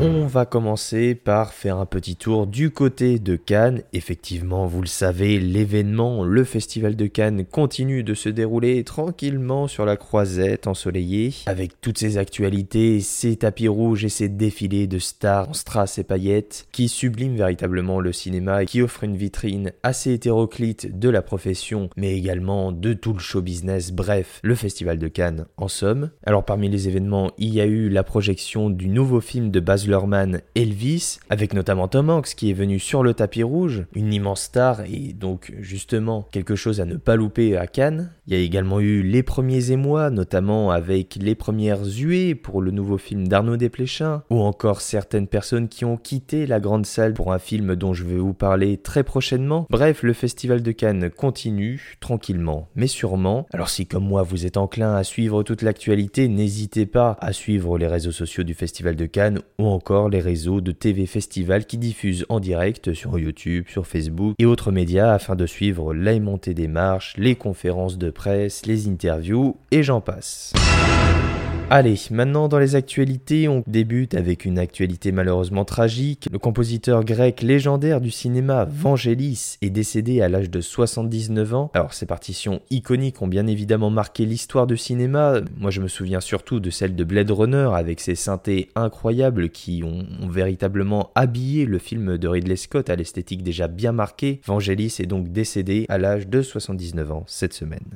On va commencer par faire un petit tour du côté de Cannes. Effectivement, vous le savez, l'événement, le festival de Cannes continue de se dérouler tranquillement sur la croisette ensoleillée, avec toutes ses actualités, ses tapis rouges et ses défilés de stars en strass et paillettes, qui subliment véritablement le cinéma et qui offrent une vitrine assez hétéroclite de la profession, mais également de tout le show business, bref, le festival de Cannes en somme. Alors parmi les événements, il y a eu la projection du nouveau film de Baz Luhrmann Elvis, avec notamment Tom Hanks qui est venu sur le tapis rouge, une immense star et donc justement quelque chose à ne pas louper à Cannes. Il y a également eu les premiers émois, notamment avec les premières huées pour le nouveau film d'Arnaud Desplechin, ou encore certaines personnes qui ont quitté la grande salle pour un film dont je vais vous parler très prochainement. Bref, le festival de Cannes continue, tranquillement, mais sûrement. Alors si comme moi vous êtes enclin à suivre toute l'actualité, n'hésitez pas à suivre les réseaux sociaux du festival de Cannes ou encore les réseaux de TV Festival qui diffusent en direct sur YouTube, sur Facebook et autres médias afin de suivre la des marches, les conférences de presse, les interviews et j'en passe. Allez, maintenant dans les actualités, on débute avec une actualité malheureusement tragique. Le compositeur grec légendaire du cinéma Vangelis est décédé à l'âge de 79 ans. Alors ses partitions iconiques ont bien évidemment marqué l'histoire du cinéma. Moi je me souviens surtout de celle de Blade Runner avec ses synthés incroyables qui ont, ont véritablement habillé le film de Ridley Scott à l'esthétique déjà bien marquée. Vangelis est donc décédé à l'âge de 79 ans cette semaine.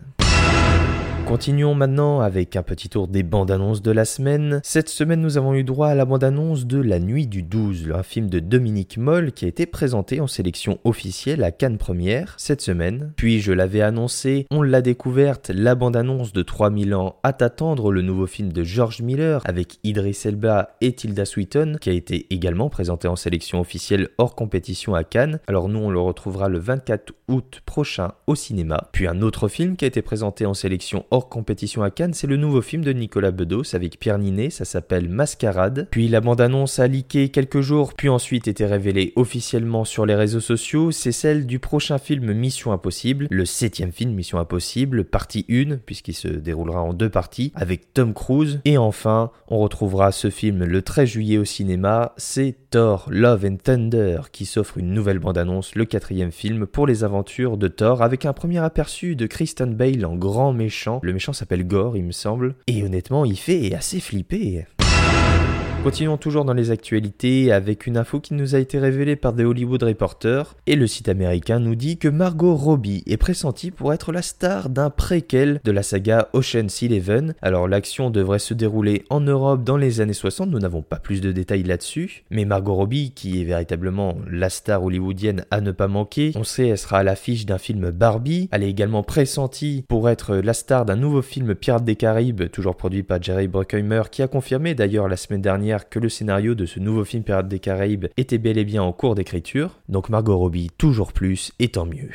Continuons maintenant avec un petit tour des bandes annonces de la semaine. Cette semaine, nous avons eu droit à la bande annonce de La Nuit du 12, un film de Dominique Moll qui a été présenté en sélection officielle à Cannes Première cette semaine. Puis, je l'avais annoncé, on l'a découverte, la bande annonce de 3000 ans à t'attendre, le nouveau film de George Miller avec Idris Elba et Tilda Swinton qui a été également présenté en sélection officielle hors compétition à Cannes. Alors nous, on le retrouvera le 24 août prochain au cinéma. Puis un autre film qui a été présenté en sélection hors compétition à Cannes, c'est le nouveau film de Nicolas Bedos avec Pierre Ninet, ça s'appelle Mascarade. Puis la bande-annonce a leaké quelques jours, puis ensuite été révélée officiellement sur les réseaux sociaux, c'est celle du prochain film Mission Impossible, le septième film Mission Impossible, partie 1, puisqu'il se déroulera en deux parties, avec Tom Cruise. Et enfin, on retrouvera ce film le 13 juillet au cinéma, c'est Thor Love and Thunder qui s'offre une nouvelle bande-annonce, le quatrième film pour les aventures de Thor, avec un premier aperçu de Kristen Bale en grand méchant. Le méchant s'appelle Gore, il me semble. Et honnêtement, il fait assez flipper. Continuons toujours dans les actualités avec une info qui nous a été révélée par The Hollywood Reporter. Et le site américain nous dit que Margot Robbie est pressentie pour être la star d'un préquel de la saga Ocean's Eleven. Alors l'action devrait se dérouler en Europe dans les années 60, nous n'avons pas plus de détails là-dessus, mais Margot Robbie qui est véritablement la star hollywoodienne à ne pas manquer, on sait elle sera à l'affiche d'un film Barbie, elle est également pressentie pour être la star d'un nouveau film Pirates des Caraïbes, toujours produit par Jerry Bruckheimer qui a confirmé d'ailleurs la semaine dernière que le scénario de ce nouveau film Pirates des Caraïbes était bel et bien en cours d'écriture, donc Margot Robbie toujours plus et tant mieux.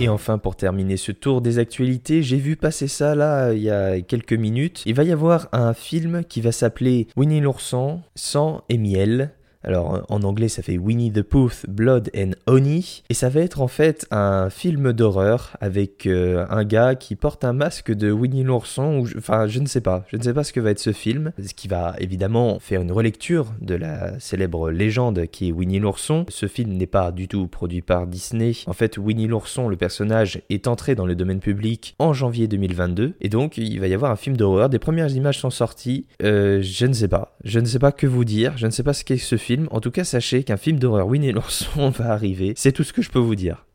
Et enfin, pour terminer ce tour des actualités, j'ai vu passer ça là il y a quelques minutes. Il va y avoir un film qui va s'appeler Winnie l'ourson, sang et miel. Alors en anglais ça fait Winnie the Pooh, Blood and Honey. Et ça va être en fait un film d'horreur avec euh, un gars qui porte un masque de Winnie l'ourson. Ou enfin je ne sais pas. Je ne sais pas ce que va être ce film. Ce qui va évidemment faire une relecture de la célèbre légende qui est Winnie l'ourson. Ce film n'est pas du tout produit par Disney. En fait Winnie l'ourson, le personnage, est entré dans le domaine public en janvier 2022. Et donc il va y avoir un film d'horreur. Des premières images sont sorties. Euh, je ne sais pas. Je ne sais pas que vous dire. Je ne sais pas ce qu'est ce film. En tout cas, sachez qu'un film d'horreur Winnie l'ourson va arriver. C'est tout ce que je peux vous dire.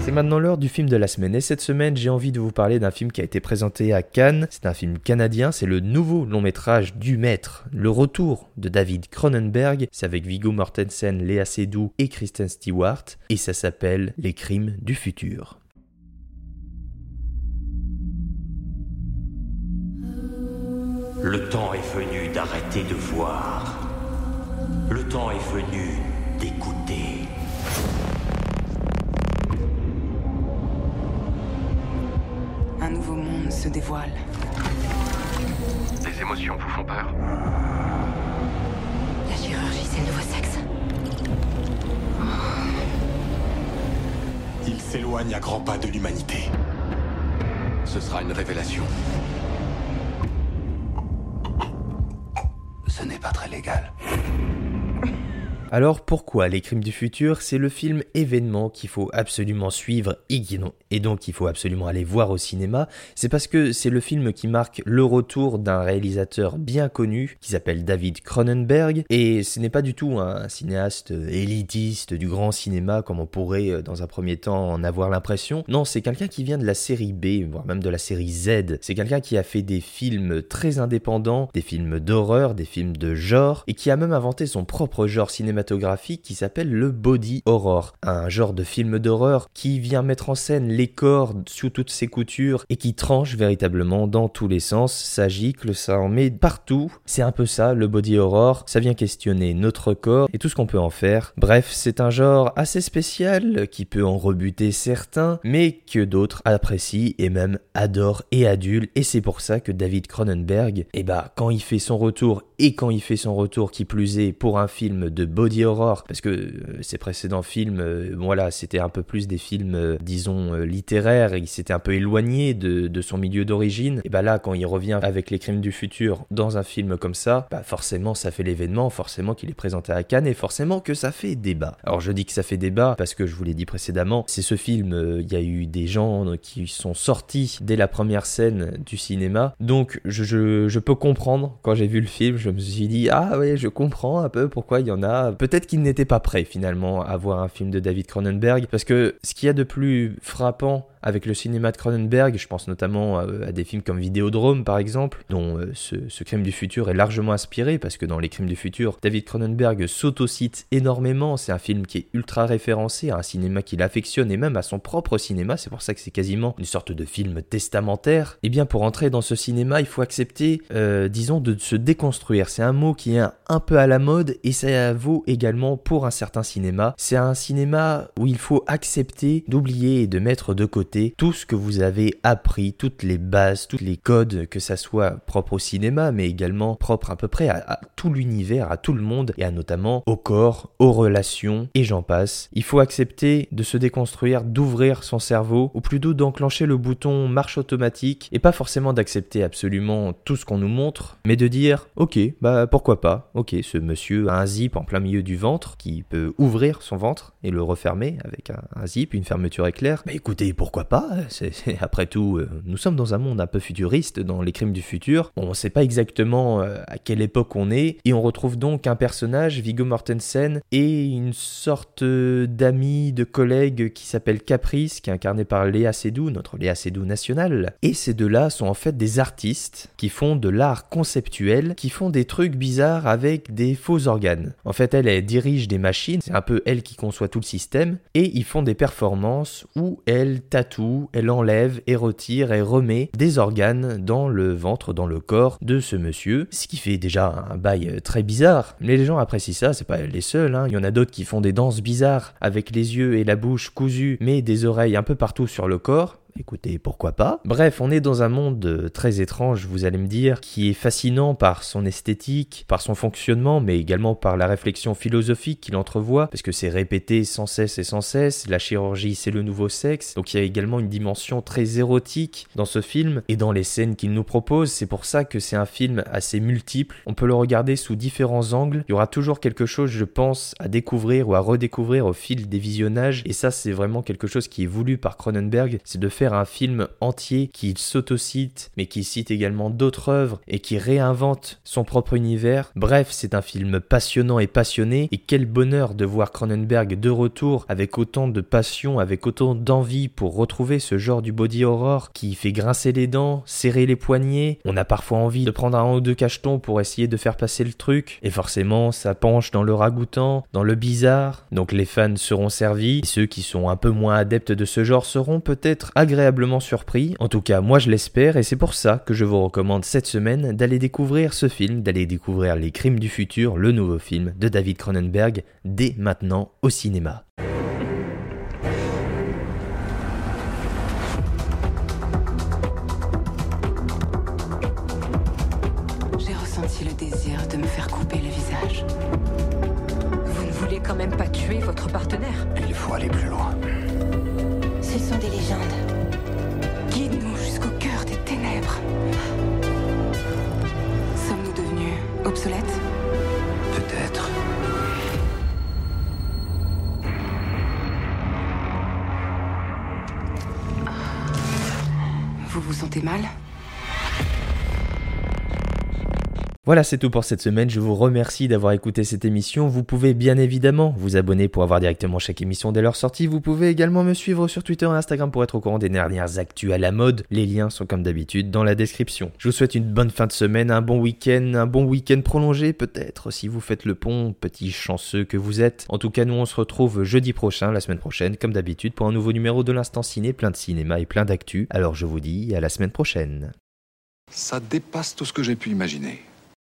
C'est maintenant l'heure du film de la semaine et cette semaine j'ai envie de vous parler d'un film qui a été présenté à Cannes. C'est un film canadien, c'est le nouveau long métrage du maître, le retour de David Cronenberg. C'est avec Viggo Mortensen, Léa Seydoux et Kristen Stewart et ça s'appelle Les crimes du futur. Le temps est venu d'arrêter de voir. Le temps est venu d'écouter. Un nouveau monde se dévoile. Les émotions vous font peur La chirurgie, c'est le nouveau sexe. Il s'éloigne à grands pas de l'humanité. Ce sera une révélation. Ce n'est pas très légal. Alors pourquoi Les Crimes du Futur C'est le film événement qu'il faut absolument suivre et, donc il faut absolument aller voir au cinéma. C'est parce que c'est le film qui marque le retour d'un réalisateur bien connu qui s'appelle David Cronenberg et ce n'est pas du tout un cinéaste élitiste du grand cinéma comme on pourrait euh, dans un premier temps en avoir l'impression. Non, c'est quelqu'un qui vient de la série B, voire même de la série Z. C'est quelqu'un qui a fait des films très indépendants, des films d'horreur, des films de genre et qui a même inventé son propre genre cinématographique qui s'appelle le body horror, un genre de film d'horreur qui vient mettre en scène les corps sous toutes ses coutures et qui tranche véritablement dans tous les sens, ça gicle, ça en met partout. C'est un peu ça le body horror, ça vient questionner notre corps et tout ce qu'on peut en faire. Bref, c'est un genre assez spécial qui peut en rebuter certains, mais que d'autres apprécient et même adorent et adulent et c'est pour ça que David Cronenberg, eh bah quand il fait son retour et quand il fait son retour qui plus est pour un film de body horror parce que euh, ses précédents films euh, voilà c'était un peu plus des films euh, disons littéraires et il s'était un peu éloigné de, de son milieu d'origine et bah là quand il revient avec les crimes du futur dans un film comme ça bah forcément ça fait l'événement forcément qu'il est présenté à Cannes et forcément que ça fait débat. Alors je dis que ça fait débat parce que je vous l'ai dit précédemment c'est ce film il y a eu des gens qui sont sortis dès la première scène du cinéma donc je, je, peux comprendre quand j'ai vu le film me suis dit ah ouais je comprends un peu pourquoi il y en a. Peut-être qu'ils n'étaient pas prêts finalement à voir un film de David Cronenberg parce que ce qu'il y a de plus frappant avec le cinéma de Cronenberg, je pense notamment à, des films comme Vidéodrome par exemple, dont euh, ce, crime du futur est largement inspiré parce que dans les crimes du futur, David Cronenberg s'autocite énormément, c'est un film qui est ultra référencé à un cinéma qu'il affectionne et même à son propre cinéma, c'est pour ça que c'est quasiment une sorte de film testamentaire. Et bien pour entrer dans ce cinéma, il faut accepter, euh, disons, de se déconstruire. C'est un mot qui est un peu à la mode et ça vaut également pour un certain cinéma. C'est un cinéma où il faut accepter d'oublier et de mettre de côté tout ce que vous avez appris, toutes les bases, tous les codes, que ça soit propre au cinéma, mais également propre à peu près à, tout l'univers, à tout le monde, et à notamment au corps, aux relations, et j'en passe. Il faut accepter de se déconstruire, d'ouvrir son cerveau, ou plutôt d'enclencher le bouton marche automatique, et pas forcément d'accepter absolument tout ce qu'on nous montre, mais de dire, ok, bah pourquoi pas, ok, ce monsieur a un zip en plein milieu du ventre, qui peut ouvrir son ventre et le refermer avec un, un zip, une fermeture éclair, bah écoutez, pourquoi pas c'est, c'est, Après tout, euh, nous sommes dans un monde un peu futuriste, dans les crimes du futur. On sait pas exactement euh, à quelle époque on est, et on retrouve donc un personnage, Viggo Mortensen, et une sorte euh, d'ami, de collègue qui s'appelle Caprice, qui est incarné par Léa Seydoux, notre Léa Seydoux nationale. Et ces deux-là sont en fait des artistes qui font de l'art conceptuel, qui font des trucs bizarres avec des faux organes. En fait, elle, elle dirige des machines, c'est un peu elle qui conçoit tout le système, et ils font des performances où elle elle enlève et retire et remet des organes dans le ventre, dans le corps de ce monsieur, ce qui fait déjà un bail très bizarre. Les gens apprécient ça, c'est pas les seuls, hein. il y en a d'autres qui font des danses bizarres avec les yeux et la bouche cousus, mais des oreilles un peu partout sur le corps. Écoutez, pourquoi pas? Bref, on est dans un monde très étrange, vous allez me dire, qui est fascinant par son esthétique, par son fonctionnement, mais également par la réflexion philosophique qu'il entrevoit, parce que c'est répété sans cesse et sans cesse, la chirurgie c'est le nouveau sexe, donc il y a également une dimension très érotique dans ce film, et dans les scènes qu'il nous propose, c'est pour ça que c'est un film assez multiple, on peut le regarder sous différents angles, il y aura toujours quelque chose, je pense, à découvrir ou à redécouvrir au fil des visionnages, et ça c'est vraiment quelque chose qui est voulu par Cronenberg, c'est de faire un film entier qui s'autocite, mais qui cite également d'autres œuvres et qui réinvente son propre univers. Bref, c'est un film passionnant et passionné, et quel bonheur de voir Cronenberg de retour avec autant de passion, avec autant d'envie pour retrouver ce genre du body horror qui fait grincer les dents, serrer les poignets. On a parfois envie de prendre un ou deux cachetons pour essayer de faire passer le truc, et forcément, ça penche dans le ragoûtant, dans le bizarre. Donc les fans seront servis, et ceux qui sont un peu moins adeptes de ce genre seront peut-être agréablement surpris. En tout cas, moi je l'espère, et c'est pour ça que je vous recommande cette semaine d'aller découvrir ce film, d'aller découvrir Les Crimes du futur, le nouveau film de David Cronenberg, dès maintenant au cinéma. J'ai ressenti le désir de me faire couper le visage. Vous ne voulez quand même pas tuer votre partenaire Il faut aller plus loin. Ce sont des légendes. Ténèbres. Sommes-nous devenus obsolètes? Peut-être. Vous vous sentez mal? Voilà, c'est tout pour cette semaine. Je vous remercie d'avoir écouté cette émission. Vous pouvez bien évidemment vous abonner pour avoir directement chaque émission dès leur sortie. Vous pouvez également me suivre sur Twitter et Instagram pour être au courant des dernières actus à la mode. Les liens sont comme d'habitude dans la description. Je vous souhaite une bonne fin de semaine, un bon week-end, un bon week-end prolongé peut-être si vous faites le pont, petit chanceux que vous êtes. En tout cas, nous on se retrouve jeudi prochain, la semaine prochaine, comme d'habitude, pour un nouveau numéro de l'Instant Ciné, plein de cinéma et plein d'actu. Alors je vous dis à la semaine prochaine. Ça dépasse tout ce que j'ai pu imaginer.